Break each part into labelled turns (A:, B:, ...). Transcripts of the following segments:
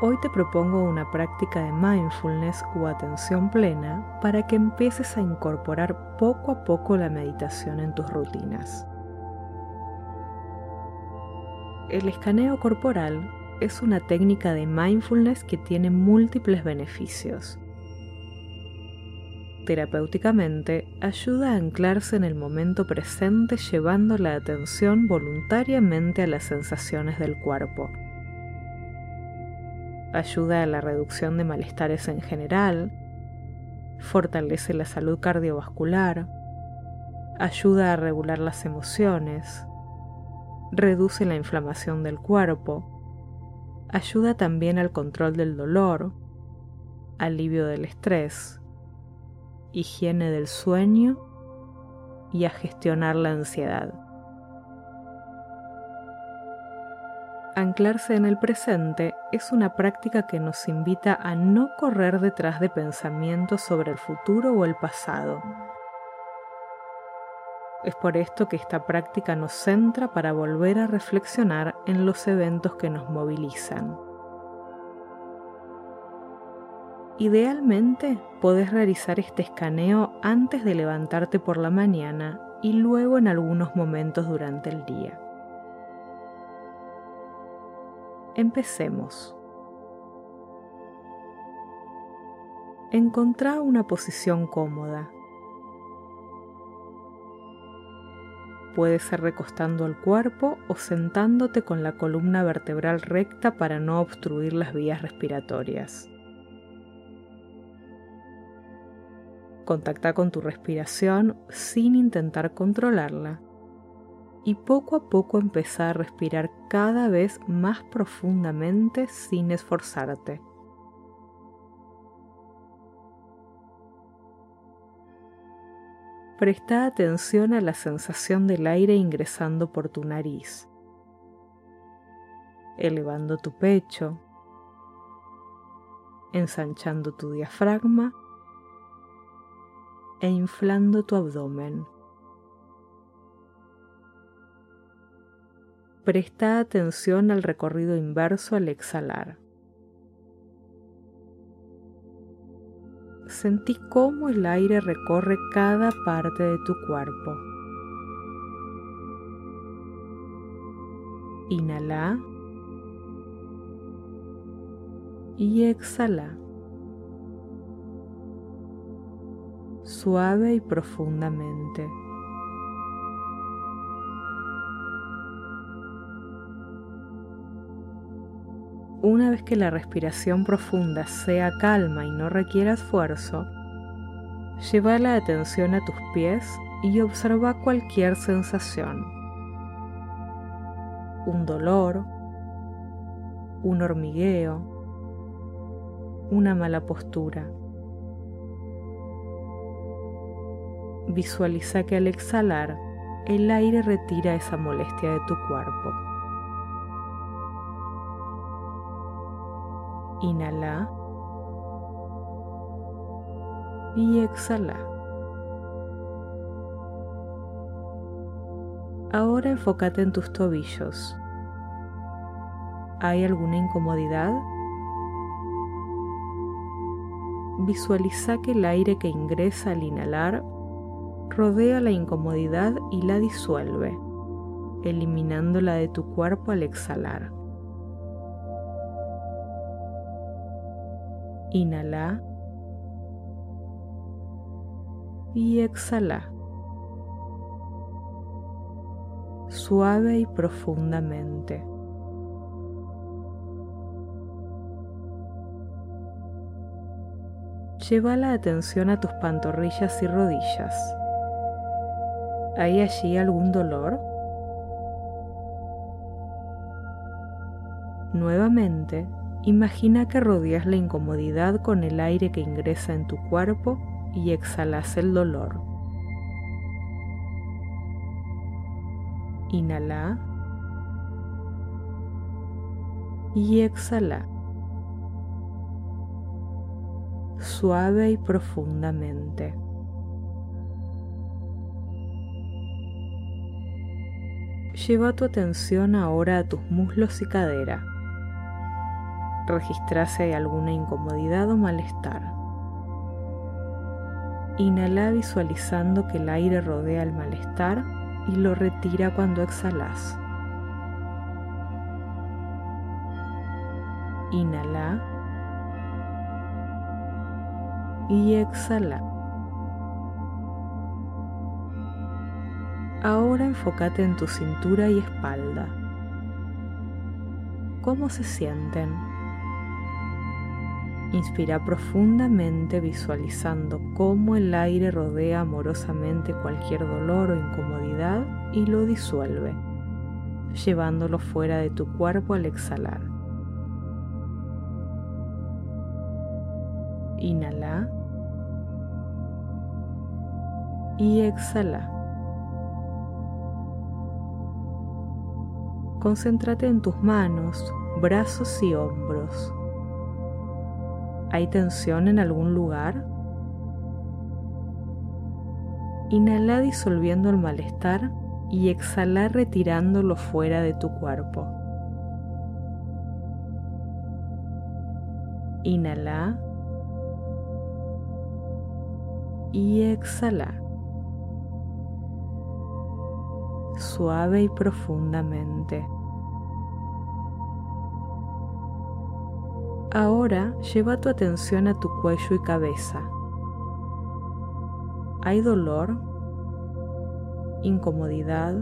A: Hoy te propongo una práctica de mindfulness o atención plena para que empieces a incorporar poco a poco la meditación en tus rutinas. El escaneo corporal es una técnica de mindfulness que tiene múltiples beneficios. Terapéuticamente, ayuda a anclarse en el momento presente llevando la atención voluntariamente a las sensaciones del cuerpo ayuda a la reducción de malestares en general, fortalece la salud cardiovascular, ayuda a regular las emociones, reduce la inflamación del cuerpo, ayuda también al control del dolor, alivio del estrés, higiene del sueño y a gestionar la ansiedad. Anclarse en el presente es una práctica que nos invita a no correr detrás de pensamientos sobre el futuro o el pasado. Es por esto que esta práctica nos centra para volver a reflexionar en los eventos que nos movilizan. Idealmente, podés realizar este escaneo antes de levantarte por la mañana y luego en algunos momentos durante el día. Empecemos. Encontrá una posición cómoda. Puede ser recostando el cuerpo o sentándote con la columna vertebral recta para no obstruir las vías respiratorias. Contacta con tu respiración sin intentar controlarla y poco a poco empezar a respirar cada vez más profundamente sin esforzarte. Presta atención a la sensación del aire ingresando por tu nariz, elevando tu pecho, ensanchando tu diafragma e inflando tu abdomen. Presta atención al recorrido inverso al exhalar. Sentí cómo el aire recorre cada parte de tu cuerpo. Inhala y exhala. Suave y profundamente. Una vez que la respiración profunda sea calma y no requiera esfuerzo, lleva la atención a tus pies y observa cualquier sensación. Un dolor, un hormigueo, una mala postura. Visualiza que al exhalar el aire retira esa molestia de tu cuerpo. Inhala y exhala. Ahora enfócate en tus tobillos. ¿Hay alguna incomodidad? Visualiza que el aire que ingresa al inhalar rodea la incomodidad y la disuelve, eliminándola de tu cuerpo al exhalar. Inhala y exhala. Suave y profundamente. Lleva la atención a tus pantorrillas y rodillas. ¿Hay allí algún dolor? Nuevamente, Imagina que rodeas la incomodidad con el aire que ingresa en tu cuerpo y exhalas el dolor. Inhala y exhala. Suave y profundamente. Lleva tu atención ahora a tus muslos y cadera Registra si hay alguna incomodidad o malestar. Inhala visualizando que el aire rodea el malestar y lo retira cuando exhalas. Inhala y exhala. Ahora enfócate en tu cintura y espalda. ¿Cómo se sienten? Inspira profundamente visualizando cómo el aire rodea amorosamente cualquier dolor o incomodidad y lo disuelve, llevándolo fuera de tu cuerpo al exhalar. Inhala y exhala. Concéntrate en tus manos, brazos y hombros. ¿Hay tensión en algún lugar? Inhala disolviendo el malestar y exhala retirándolo fuera de tu cuerpo. Inhala y exhala. Suave y profundamente. Ahora lleva tu atención a tu cuello y cabeza. ¿Hay dolor? ¿Incomodidad?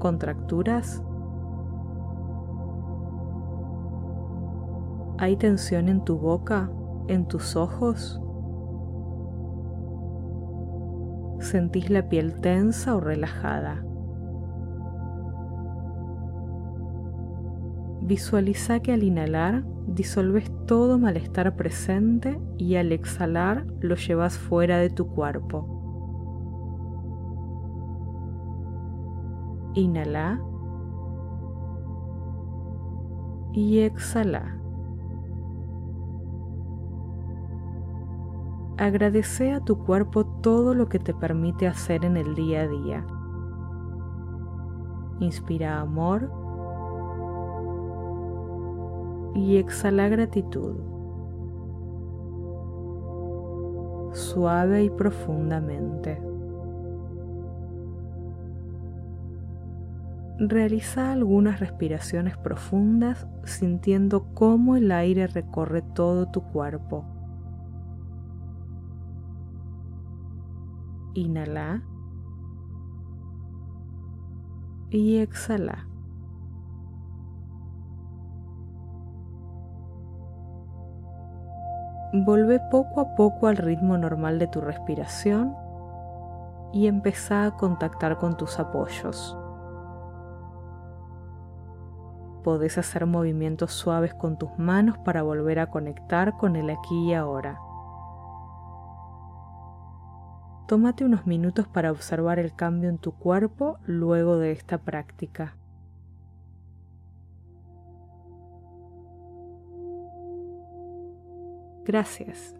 A: ¿Contracturas? ¿Hay tensión en tu boca? ¿En tus ojos? ¿Sentís la piel tensa o relajada? Visualiza que al inhalar disolves todo malestar presente y al exhalar lo llevas fuera de tu cuerpo. Inhala y exhala. Agradece a tu cuerpo todo lo que te permite hacer en el día a día. Inspira amor y exhala gratitud. Suave y profundamente. Realiza algunas respiraciones profundas sintiendo cómo el aire recorre todo tu cuerpo. Inhala y exhala. Volve poco a poco al ritmo normal de tu respiración y empieza a contactar con tus apoyos. Podés hacer movimientos suaves con tus manos para volver a conectar con el aquí y ahora. Tómate unos minutos para observar el cambio en tu cuerpo luego de esta práctica. Gracias.